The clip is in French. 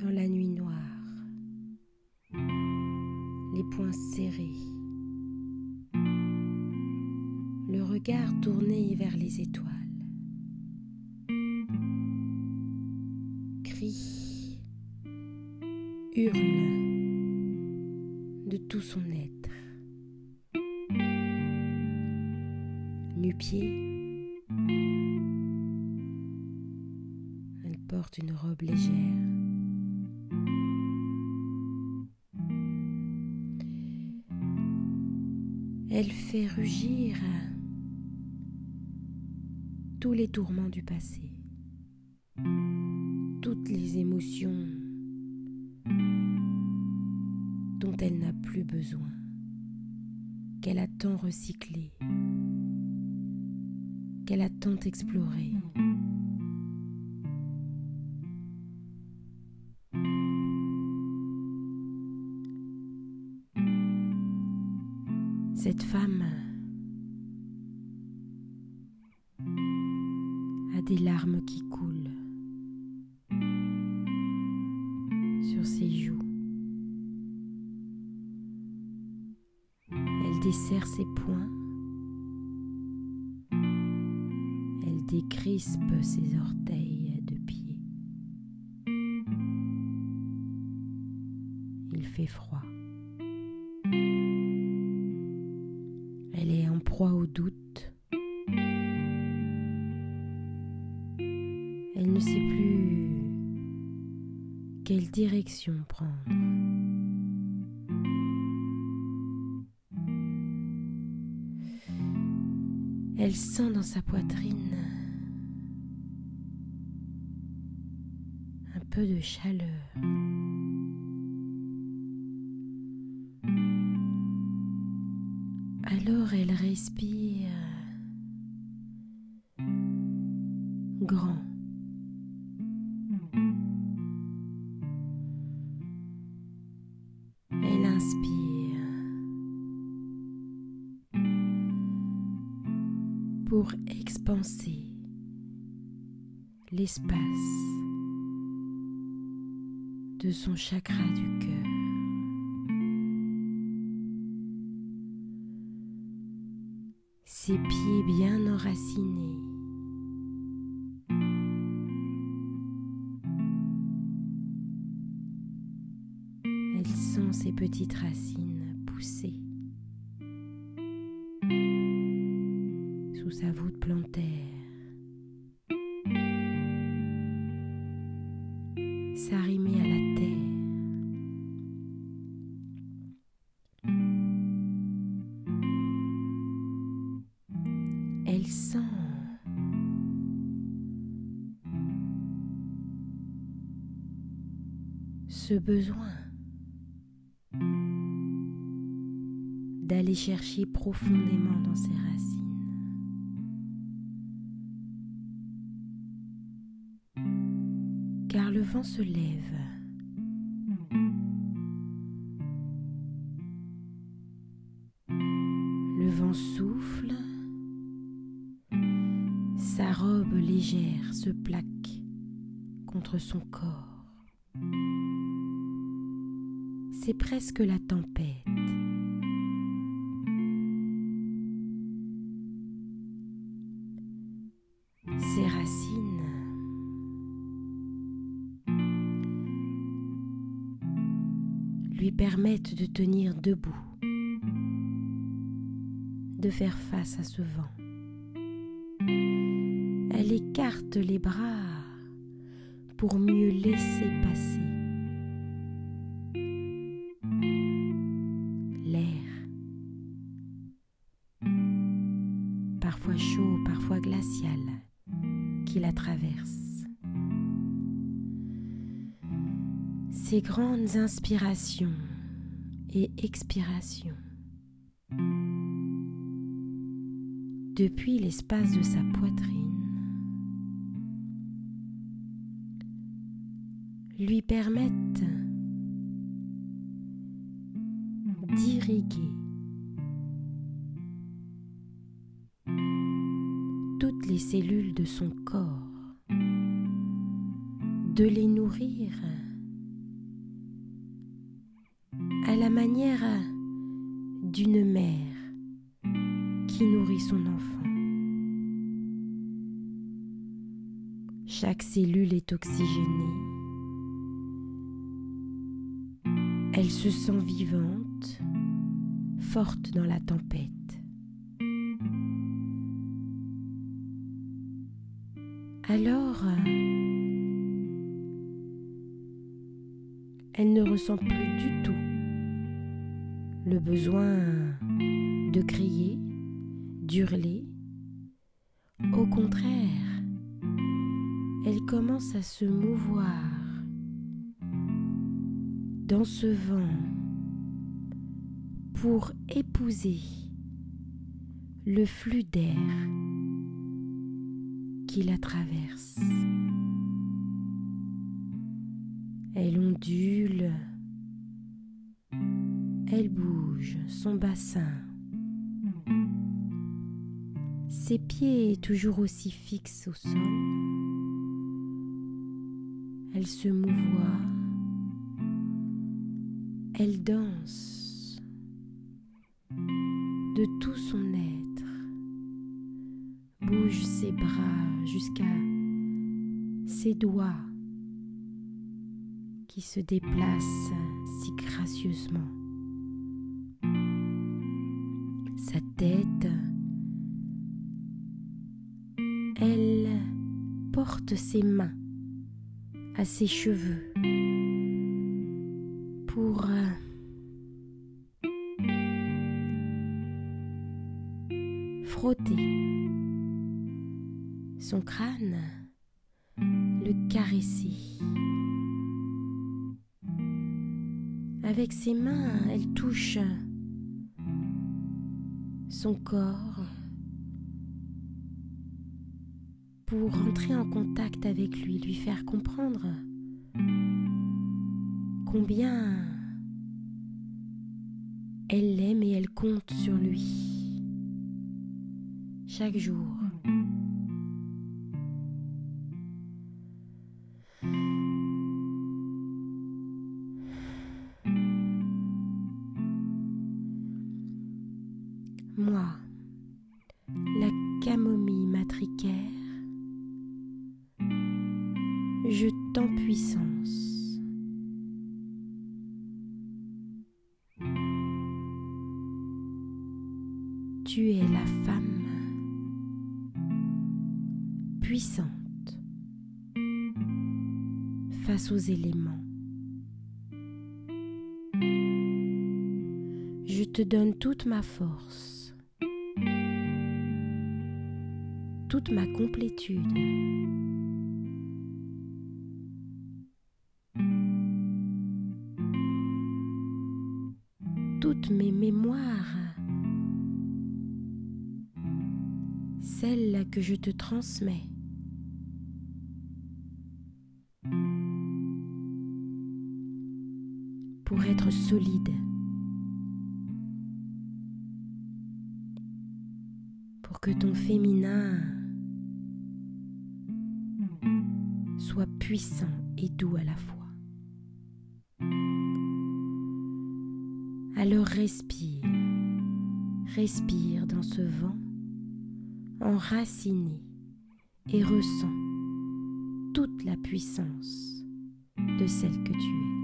dans la nuit noire, les poings serrés, le regard tourné vers les étoiles. Crie, hurle de tout son être. Nu-pied, elle porte une robe légère. Elle fait rugir tous les tourments du passé, toutes les émotions dont elle n'a plus besoin, qu'elle a tant recyclé, qu'elle a tant exploré. Des larmes qui coulent sur ses joues. Elle desserre ses poings. Elle décrispe ses orteils de pied. Il fait froid. Elle est en proie au doute. Direction prendre. Elle sent dans sa poitrine un peu de chaleur. Alors elle respire grand. Pour expanser l'espace de son chakra du cœur. ses pieds bien enracinés. Elle sent ses petites racines pousser S'arrimer à la terre. Elle sent ce besoin d'aller chercher profondément dans ses racines. Vent se lève. Le vent souffle. Sa robe légère se plaque contre son corps. C'est presque la tempête. Ses racines lui permettent de tenir debout, de faire face à ce vent. Elle écarte les bras pour mieux laisser passer l'air, parfois chaud, parfois glacial, qui la traverse. Ces grandes inspirations et expirations. Depuis l'espace de sa poitrine lui permettent d'irriguer toutes les cellules de son corps, de les nourrir la manière d'une mère qui nourrit son enfant. Chaque cellule est oxygénée. Elle se sent vivante, forte dans la tempête. Alors, elle ne ressent plus du tout le besoin de crier, d'hurler. Au contraire, elle commence à se mouvoir dans ce vent pour épouser le flux d'air qui la traverse. Elle ondule, bouge son bassin. Ses pieds toujours aussi fixes au sol. Elle se mouvoie. Elle danse de tout son être. Bouge ses bras jusqu'à ses doigts qui se déplacent si gracieusement. Sa tête, elle porte ses mains à ses cheveux pour frotter son crâne, le caresser. Avec ses mains, elle touche son corps pour entrer en contact avec lui, lui faire comprendre combien elle l'aime et elle compte sur lui chaque jour. Je t'en puissance. Tu es la femme puissante face aux éléments. Je te donne toute ma force, toute ma complétude. Toutes mes mémoires, celles que je te transmets. Pour être solide, pour que ton féminin soit puissant et doux à la fois. Alors respire, respire dans ce vent enraciné et ressens toute la puissance de celle que tu es.